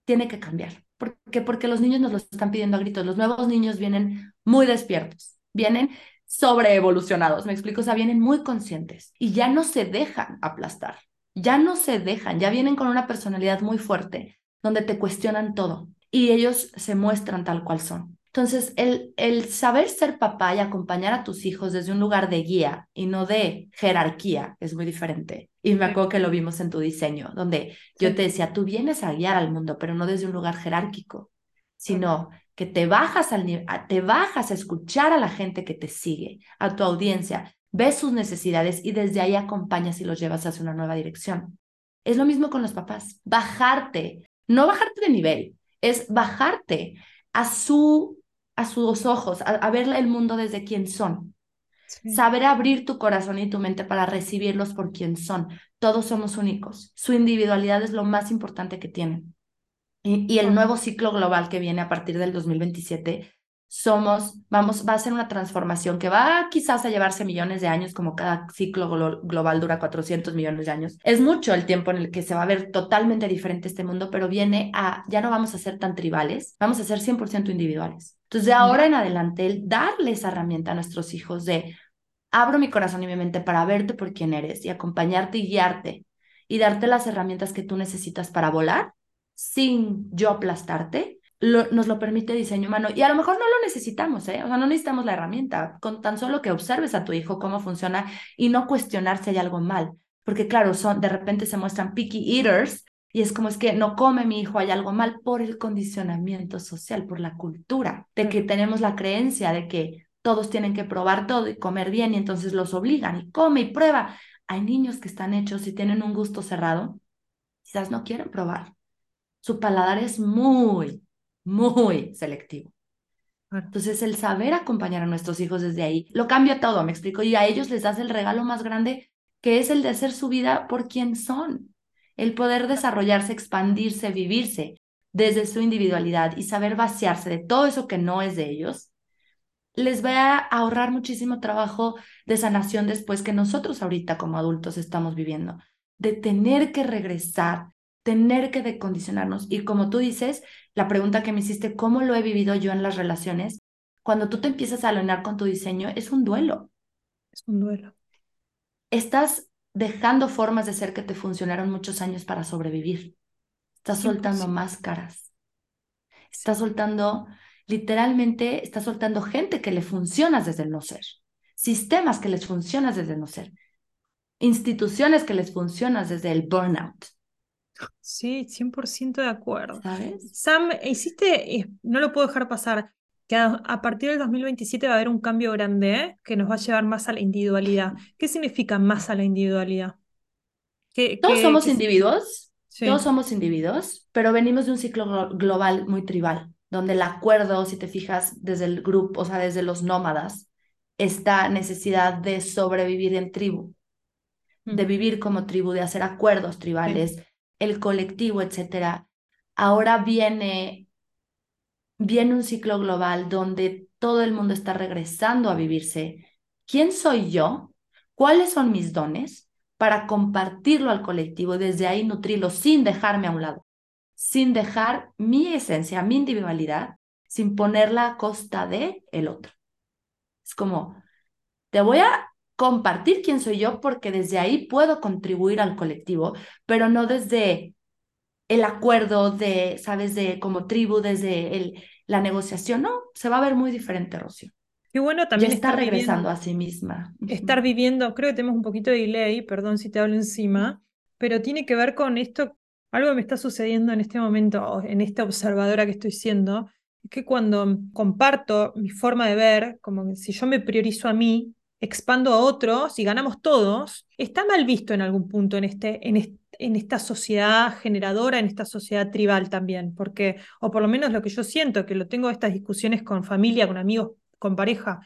tiene que cambiar. ¿Por qué? Porque los niños nos lo están pidiendo a gritos. Los nuevos niños vienen muy despiertos, vienen sobreevolucionados, me explico, o sea, vienen muy conscientes y ya no se dejan aplastar, ya no se dejan, ya vienen con una personalidad muy fuerte donde te cuestionan todo y ellos se muestran tal cual son. Entonces, el, el saber ser papá y acompañar a tus hijos desde un lugar de guía y no de jerarquía es muy diferente. Y me acuerdo que lo vimos en tu diseño, donde yo te decía, tú vienes a guiar al mundo, pero no desde un lugar jerárquico, sino que te bajas, al, te bajas a escuchar a la gente que te sigue, a tu audiencia, ves sus necesidades y desde ahí acompañas y los llevas hacia una nueva dirección. Es lo mismo con los papás, bajarte, no bajarte de nivel, es bajarte a su a sus ojos, a, ver el mundo desde quien son. Saber abrir tu corazón y tu mente para recibirlos por quien son. Todos somos únicos. Su individualidad es lo más importante que tienen. Y, y el nuevo ciclo global que viene a partir del 2027 somos, vamos, va a ser una transformación que va quizás a llevarse millones de años, como cada ciclo global dura 400 millones de años. Es mucho el tiempo en el que se va a ver totalmente diferente este mundo, pero viene a, ya no vamos a ser tan tribales, vamos a ser 100% individuales. Entonces, de ahora en adelante, el darle esa herramienta a nuestros hijos de abro mi corazón y mi mente para verte por quien eres y acompañarte y guiarte y darte las herramientas que tú necesitas para volar sin yo aplastarte, nos lo permite diseño humano. Y a lo mejor no lo necesitamos, ¿eh? O sea, no necesitamos la herramienta. Con tan solo que observes a tu hijo cómo funciona y no cuestionar si hay algo mal. Porque claro, son, de repente se muestran picky eaters y es como es que no come mi hijo, hay algo mal por el condicionamiento social, por la cultura, de que tenemos la creencia de que todos tienen que probar todo y comer bien y entonces los obligan y come y prueba. Hay niños que están hechos y tienen un gusto cerrado, quizás no quieren probar. Su paladar es muy, muy selectivo. Entonces, el saber acompañar a nuestros hijos desde ahí lo cambia todo, me explico, y a ellos les das el regalo más grande que es el de hacer su vida por quien son, el poder desarrollarse, expandirse, vivirse desde su individualidad y saber vaciarse de todo eso que no es de ellos, les va a ahorrar muchísimo trabajo de sanación después que nosotros ahorita como adultos estamos viviendo, de tener que regresar, tener que decondicionarnos. Y como tú dices, la pregunta que me hiciste, ¿cómo lo he vivido yo en las relaciones? Cuando tú te empiezas a alinear con tu diseño, es un duelo. Es un duelo. Estás dejando formas de ser que te funcionaron muchos años para sobrevivir. Estás soltando máscaras. Estás soltando, literalmente, estás soltando gente que le funcionas desde el no ser. Sistemas que les funcionas desde el no ser. Instituciones que les funcionas desde el burnout. Sí, 100% de acuerdo. Sam, hiciste, eh, no lo puedo dejar pasar, que a, partir del 2027 va a haber un cambio grande ¿eh? que nos va a llevar más a la individualidad. ¿Qué significa más a la individualidad? Todos somos individuos, todos somos individuos, pero venimos de un ciclo global muy tribal, donde el acuerdo, si te fijas desde el grupo, o sea, desde los nómadas, esta necesidad de sobrevivir en tribu, de vivir como tribu, de hacer acuerdos tribales el colectivo, etcétera, ahora viene, viene un ciclo global donde todo el mundo está regresando a vivirse. ¿Quién soy yo? ¿Cuáles son mis dones? Para compartirlo al colectivo y desde ahí nutrirlo sin dejarme a un lado, sin dejar mi esencia, mi individualidad, sin ponerla a costa de el otro. Es como, te voy a compartir quién soy yo porque desde ahí puedo contribuir al colectivo, pero no desde el acuerdo de, sabes, de como tribu, desde el, la negociación, no, se va a ver muy diferente, Rocío. Qué bueno también está regresando a sí misma. Estar viviendo, creo que tenemos un poquito de delay, perdón si te hablo encima, pero tiene que ver con esto, algo que me está sucediendo en este momento, en esta observadora que estoy siendo, es que cuando comparto mi forma de ver, como si yo me priorizo a mí, expando a otros y ganamos todos, está mal visto en algún punto en, este, en, en esta sociedad generadora, en esta sociedad tribal también, porque, o por lo menos lo que yo siento, que lo tengo estas discusiones con familia, con amigos, con pareja,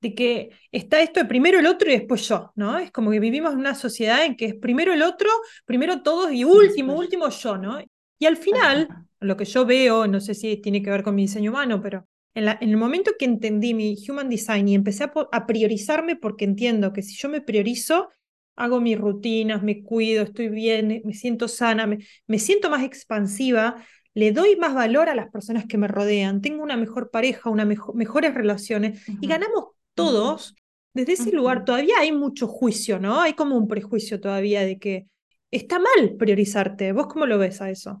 de que está esto de primero el otro y después yo, ¿no? Es como que vivimos en una sociedad en que es primero el otro, primero todos y último, último yo, ¿no? Y al final, lo que yo veo, no sé si tiene que ver con mi diseño humano, pero en, el momento que entendí mi Human Design y empecé a, priorizarme porque entiendo que si yo me priorizo, hago mis rutinas, me cuido, estoy bien, me siento sana, me, siento más expansiva, le doy más valor a las personas que me rodean, tengo una mejor pareja, una mejores relaciones y ganamos todos. Desde ese lugar todavía hay mucho juicio, ¿no? Hay como un prejuicio todavía de que está mal priorizarte. ¿Vos cómo lo ves a eso?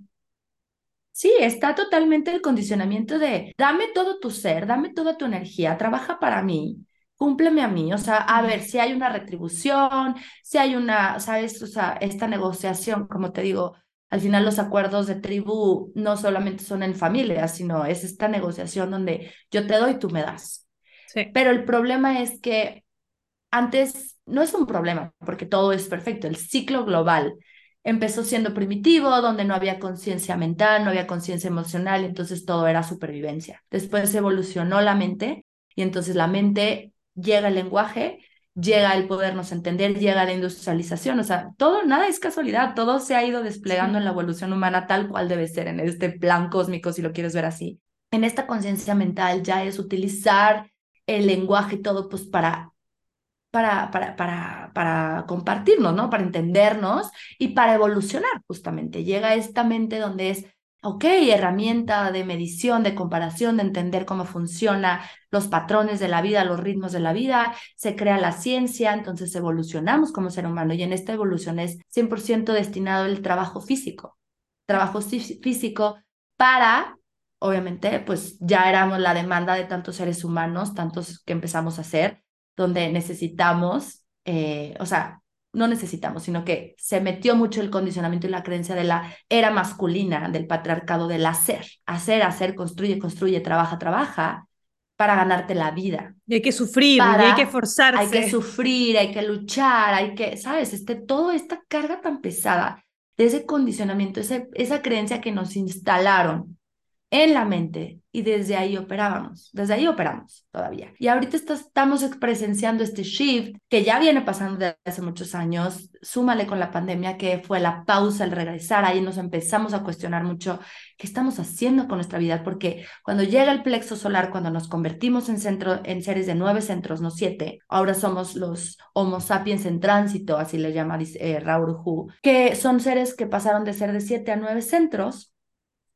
Sí, está totalmente el condicionamiento de dame todo tu ser, dame toda tu energía, trabaja para mí, cúmpleme a mí, o sea, a ver si hay una retribución, si hay una, ¿sabes? O sea, esta negociación, como te digo, al final los acuerdos de tribu no solamente son en familia, sino es esta negociación donde yo te doy, tú me das. Sí. Pero el problema es que antes no es un problema, porque todo es perfecto, el ciclo global empezó siendo primitivo, donde no había conciencia mental, no había conciencia emocional, entonces todo era supervivencia. Después evolucionó la mente y entonces la mente llega el lenguaje, llega el podernos entender, llega la industrialización, o sea, todo, nada es casualidad, todo se ha ido desplegando en la evolución humana tal cual debe ser, en este plan cósmico, si lo quieres ver así. En esta conciencia mental ya es utilizar el lenguaje y todo, pues para para, para, para, para compartirnos, ¿no? Para entendernos y para evolucionar, justamente. Llega esta mente donde es, ok, herramienta de medición, de comparación, de entender cómo funciona los patrones de la vida, los ritmos de la vida, se crea la ciencia, entonces evolucionamos como ser humano y en esta evolución es 100% destinado el trabajo físico, trabajo físico para obviamente, pues ya éramos la demanda de tantos seres humanos, tantos que empezamos a hacer, donde necesitamos, eh, o sea, no necesitamos, sino que se metió mucho el condicionamiento y la creencia de la era masculina, del patriarcado del hacer, hacer, hacer, construye, construye, trabaja, trabaja, para ganarte la vida. Y hay que sufrir, y hay que esforzarse. Hay que sufrir, hay que luchar, hay que, ¿sabes? Este, toda esta carga tan pesada de ese condicionamiento, ese, esa creencia que nos instalaron en la mente y desde ahí operábamos, desde ahí operamos todavía. Y ahorita estamos presenciando este shift que ya viene pasando desde hace muchos años, súmale con la pandemia que fue la pausa, el regresar, ahí nos empezamos a cuestionar mucho qué estamos haciendo con nuestra vida, porque cuando llega el plexo solar, cuando nos convertimos en, centro, en seres de nueve centros, no siete, ahora somos los Homo sapiens en tránsito, así le llama eh, Raúl Hu, que son seres que pasaron de ser de siete a nueve centros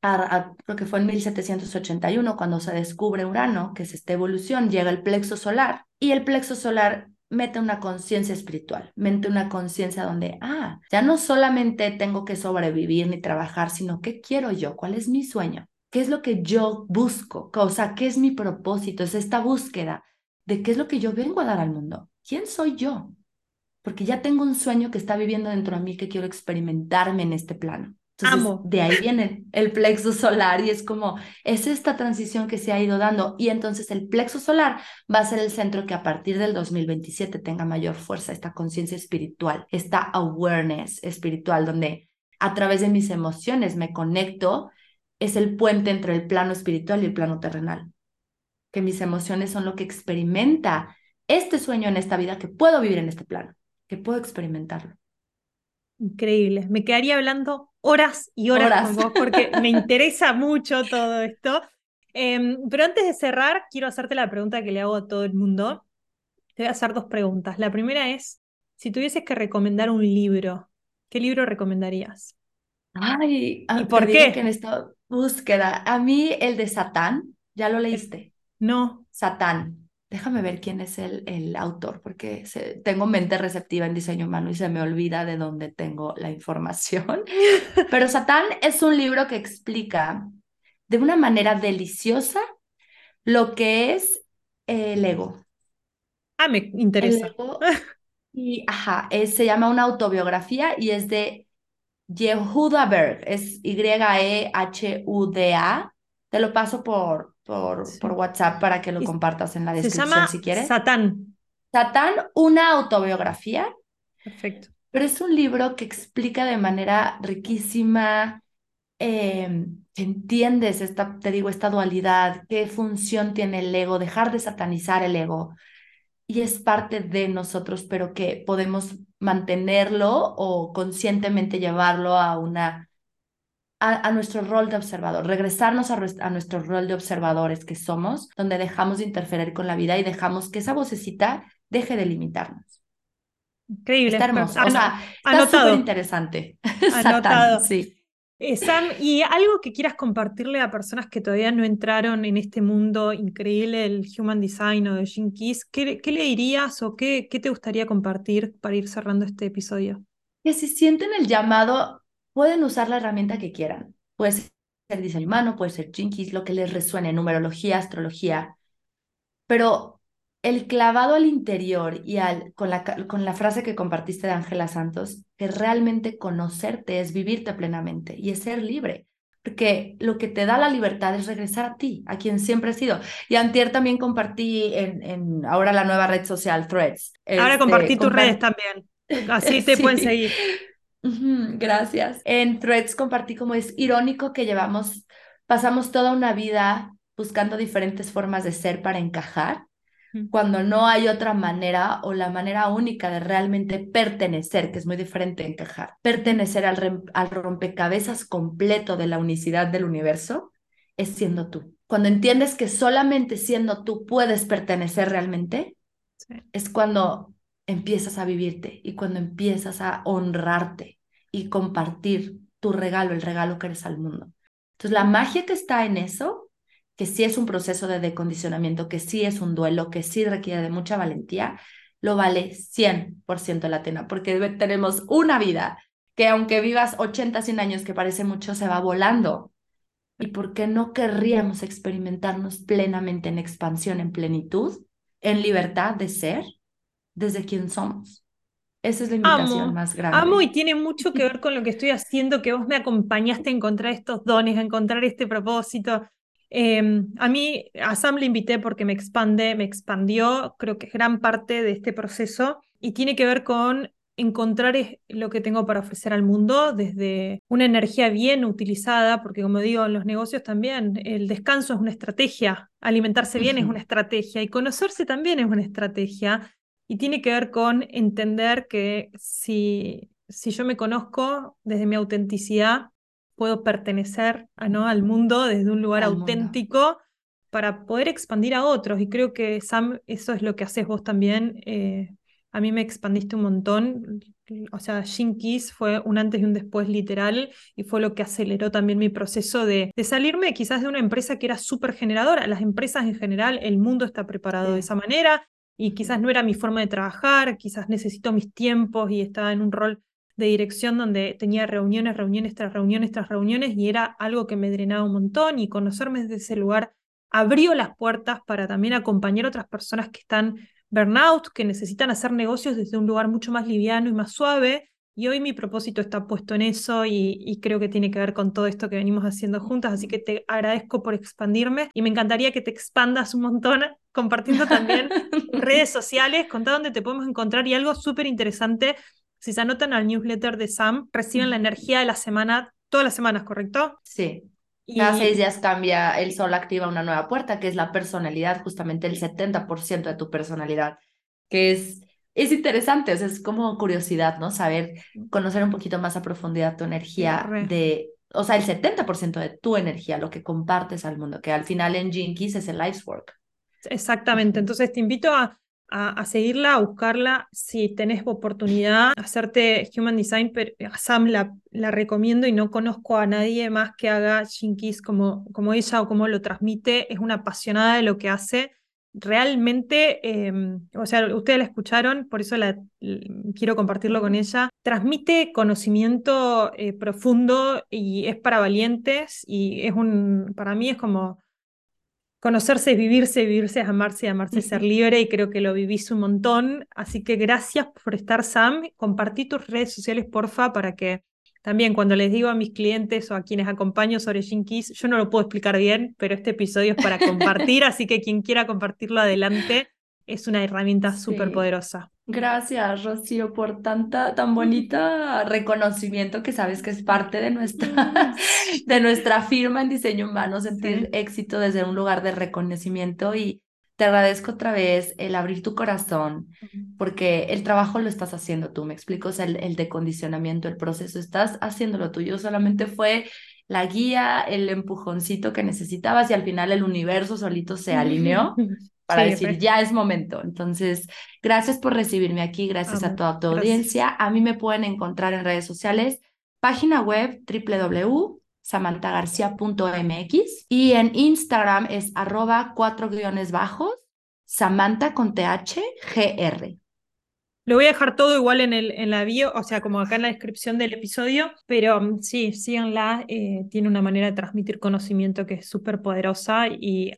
creo que fue en 1781 cuando se descubre Urano, que es esta evolución, llega el plexo solar y el plexo solar mete una conciencia espiritual, mete una conciencia donde, ah, ya no solamente tengo que sobrevivir ni trabajar, sino qué quiero yo, cuál es mi sueño, qué es lo que yo busco, o sea, qué es mi propósito, es esta búsqueda de qué es lo que yo vengo a dar al mundo, quién soy yo, porque ya tengo un sueño que está viviendo dentro de mí que quiero experimentarme en este plano. Entonces, de ahí viene el plexo solar y es como, es esta transición que se ha ido dando. Y entonces el plexo solar va a ser el centro que a partir del 2027 tenga mayor fuerza, esta conciencia espiritual, esta awareness espiritual donde a través de mis emociones me conecto, es el puente entre el plano espiritual y el plano terrenal, que mis emociones son lo que experimenta este sueño en esta vida que puedo vivir en este plano, que puedo experimentarlo. Increíble. Me quedaría hablando horas y horas, con vos porque me interesa mucho todo esto. Em, pero antes de cerrar, quiero hacerte la pregunta que le hago a todo el mundo. Te voy a hacer dos preguntas. La primera es, si tuvieses que recomendar un libro, ¿qué libro recomendarías? Ay, ¿y ah, por qué? Que en esta búsqueda, a mí el de Satán, ¿ya lo leíste? No. Satán. Déjame ver quién es el, el autor, porque tengo mente receptiva en diseño humano y se me olvida de dónde tengo la información. Pero Satán es un libro que explica de una manera deliciosa lo que es el ego. Ah, me interesa. y, ajá, se llama una autobiografía y es de Yehuda Berg, es Y-E-H-U-D-A. Te lo paso por, por, por WhatsApp para que lo compartas en la descripción si quieres. Satán. Satán, una autobiografía. Perfecto. Pero es un libro que explica de manera riquísima, eh, entiendes esta, te digo, esta dualidad, qué función tiene el ego, dejar de satanizar el ego. Y es parte de nosotros, pero que podemos mantenerlo o conscientemente llevarlo a una a, nuestro rol de observador, regresarnos a, nuestro rol de observadores que somos, donde dejamos de interferir con la vida y dejamos que esa vocecita deje de limitarnos. Increíble. Está hermoso. o sea, está súper interesante. Anotado. sí. Eh, Sam, ¿y algo que quieras compartirle a personas que todavía no entraron en este mundo increíble del Human Design o de Gene Keys? ¿Qué, le dirías o qué, qué te gustaría compartir para ir cerrando este episodio? Que si sienten el llamado pueden usar la herramienta que quieran. Puede ser diseño humano, puede ser jinkies, lo que les resuene, numerología, astrología. Pero el clavado al interior y al, con, la, con la frase que compartiste de Ángela Santos, que realmente conocerte es vivirte plenamente y es ser libre. Porque lo que te da la libertad es regresar a ti, a quien siempre has sido. Y antier también compartí en, en ahora la nueva red social Threads. Ahora este, compartí tus redes también. Así te pueden seguir. Gracias. En Threads compartí como es irónico que llevamos, pasamos toda una vida buscando diferentes formas de ser para encajar, cuando no hay otra manera o la manera única de realmente pertenecer, que es muy diferente de encajar. Pertenecer al, al rompecabezas completo de la unicidad del universo es siendo tú. Cuando entiendes que solamente siendo tú puedes pertenecer realmente, es cuando empiezas a vivirte y cuando empiezas a honrarte y compartir tu regalo, el regalo que eres al mundo. Entonces, la magia que está en eso, que sí es un proceso de decondicionamiento, que sí es un duelo, que sí requiere de mucha valentía, lo vale 100% la pena, porque tenemos una vida que aunque vivas 80, 100 años, que parece mucho, se va volando. ¿Y por qué no querríamos experimentarnos plenamente en expansión, en plenitud, en libertad de ser? Desde quién somos. Esa es la invitación más grande. Amo y tiene mucho que ver con lo que estoy haciendo, que vos me acompañaste a encontrar estos dones, a encontrar este propósito. Em, a mí, a Sam le invité porque me expande, me expandió, creo que es gran parte de este proceso y tiene que ver con encontrar lo que tengo para ofrecer al mundo desde una energía bien utilizada, porque como digo, en los negocios también el descanso es una estrategia, alimentarse bien es una estrategia y conocerse también es una estrategia. Y tiene que ver con entender que si, si yo me conozco desde mi autenticidad, puedo pertenecer a, ¿no? al mundo desde un lugar auténtico para poder expandir a otros. Y creo que, Sam, eso es lo que haces vos también. Eh, a mí me expandiste un montón. O sea, Kiss fue un antes y un después literal y fue lo que aceleró también mi proceso de, de salirme quizás de una empresa que era súper generadora. Las empresas en general, el mundo está preparado de esa manera y quizás no era mi forma de trabajar, quizás necesito mis tiempos y estaba en un rol de dirección donde tenía reuniones, reuniones tras reuniones tras reuniones y era algo que me drenaba un montón y conocerme desde ese lugar abrió las puertas para también acompañar a otras personas que están burnout, que necesitan hacer negocios desde un lugar mucho más liviano y más suave y hoy mi propósito está puesto en eso y, creo que tiene que ver con todo esto que venimos haciendo juntas, así que te agradezco por expandirme y me encantaría que te expandas un montón compartiendo también redes sociales, contá dónde te podemos encontrar y algo súper interesante, si se anotan al newsletter de Sam, reciben la energía de la semana, todas las semanas, ¿correcto? Sí. Cada seis días cambia, el sol activa una nueva puerta, que es la personalidad, justamente el 70% de tu personalidad, que es es interesante, o sea, es como curiosidad, ¿no? Saber, conocer un poquito más a profundidad tu energía de, o sea, el 70% de tu energía, lo que compartes al mundo, que al final en Jinkies es el life's work. Exactamente, entonces te invito a, a, seguirla, a buscarla, si tenés oportunidad, hacerte Human Design, pero a Sam la, la recomiendo y no conozco a nadie más que haga Jinkies como, como ella o como lo transmite, es una apasionada de lo que hace realmente, em, o sea, ustedes la escucharon, por eso la, quiero compartirlo con ella, transmite conocimiento eh, profundo y es para valientes y es un, para mí es como conocerse vivirse, vivirse es amarse y amarse es ser libre y creo que lo vivís un montón, así que gracias por estar Sam, compartí tus redes sociales porfa para que también cuando les digo a mis clientes o a quienes acompaño sobre Jinkies, yo no lo puedo explicar bien, pero este episodio es para compartir, así que quien quiera compartirlo adelante, es una herramienta súper poderosa. Gracias, Rocío, por tanta, tan bonita reconocimiento que sabes que es parte de nuestra, de nuestra firma en diseño humano, sentir éxito desde un lugar de reconocimiento y te agradezco otra vez el abrir tu corazón, porque el trabajo lo estás haciendo tú, me explico, o sea, el, el decondicionamiento, el proceso, estás haciéndolo tú, yo solamente fue la guía, el empujoncito que necesitabas y al final el universo solito se alineó para decir, ya es momento. Entonces, gracias por recibirme aquí, gracias a toda tu audiencia. A mí me pueden encontrar en redes sociales, página web www samantagarcia.mx y en Instagram es arroba cuatro guiones bajos, Samantha con TH, GR. Lo voy a dejar todo igual en, el, en la bio, o sea, como acá en la descripción del episodio, pero mm, sí, síganla, eh, tiene una manera de transmitir conocimiento que es súper poderosa y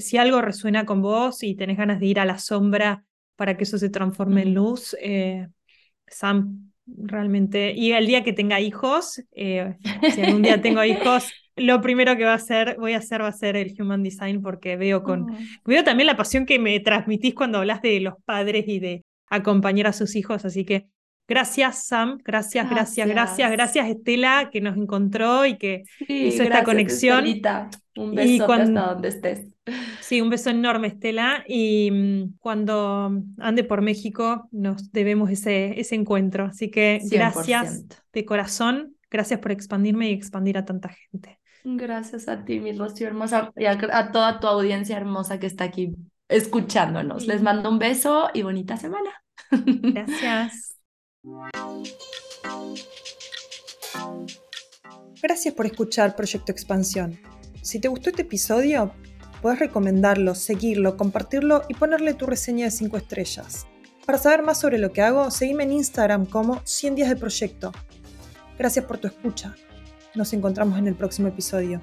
si algo resuena con vos y tenés ganas de ir a la sombra para que eso se transforme en luz, eh, Sam realmente, y el día que tenga hijos, eh, si algún día tengo hijos, lo primero que va a hacer, voy a hacer va a ser el Human Design porque veo con, oh. veo también la pasión que me transmitís cuando hablas de los padres y de acompañar a sus hijos. Así que gracias, Sam, gracias, gracias, gracias, gracias, Estela, que nos encontró y que hizo esta conexión. Un beso hasta donde estés. Sí, un beso enorme, Estela. Y mm, cuando ande por México, nos debemos ese, ese encuentro. Así que gracias de corazón. Gracias por expandirme y expandir a tanta gente. Gracias a ti, mi Rocío hermosa, y a toda tu audiencia hermosa que está aquí escuchándonos. Les mando un beso y bonita semana. Gracias. Gracias por escuchar Proyecto Expansión. Si te gustó este episodio, puedes recomendarlo, seguirlo, compartirlo y ponerle tu reseña de 5 estrellas. Para saber más sobre lo que hago, seguime en Instagram como 100 días de proyecto. Gracias por tu escucha. Nos encontramos en el próximo episodio.